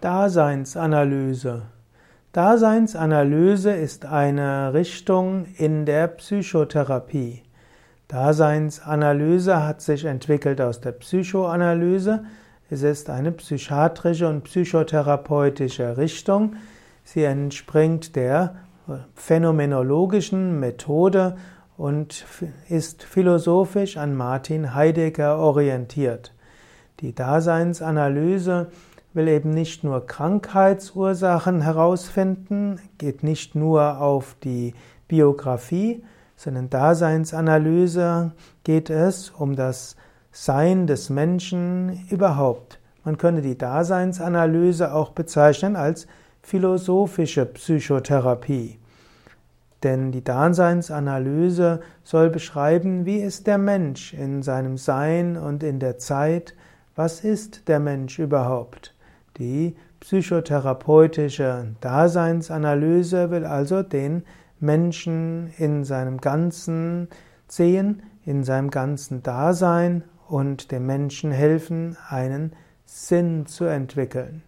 Daseinsanalyse. Daseinsanalyse ist eine Richtung in der Psychotherapie. Daseinsanalyse hat sich entwickelt aus der Psychoanalyse. Es ist eine psychiatrische und psychotherapeutische Richtung. Sie entspringt der phänomenologischen Methode und ist philosophisch an Martin Heidegger orientiert. Die Daseinsanalyse will eben nicht nur Krankheitsursachen herausfinden, geht nicht nur auf die Biografie, sondern Daseinsanalyse geht es um das Sein des Menschen überhaupt. Man könnte die Daseinsanalyse auch bezeichnen als philosophische Psychotherapie. Denn die Daseinsanalyse soll beschreiben, wie ist der Mensch in seinem Sein und in der Zeit, was ist der Mensch überhaupt. Die psychotherapeutische Daseinsanalyse will also den Menschen in seinem Ganzen sehen, in seinem ganzen Dasein und dem Menschen helfen, einen Sinn zu entwickeln.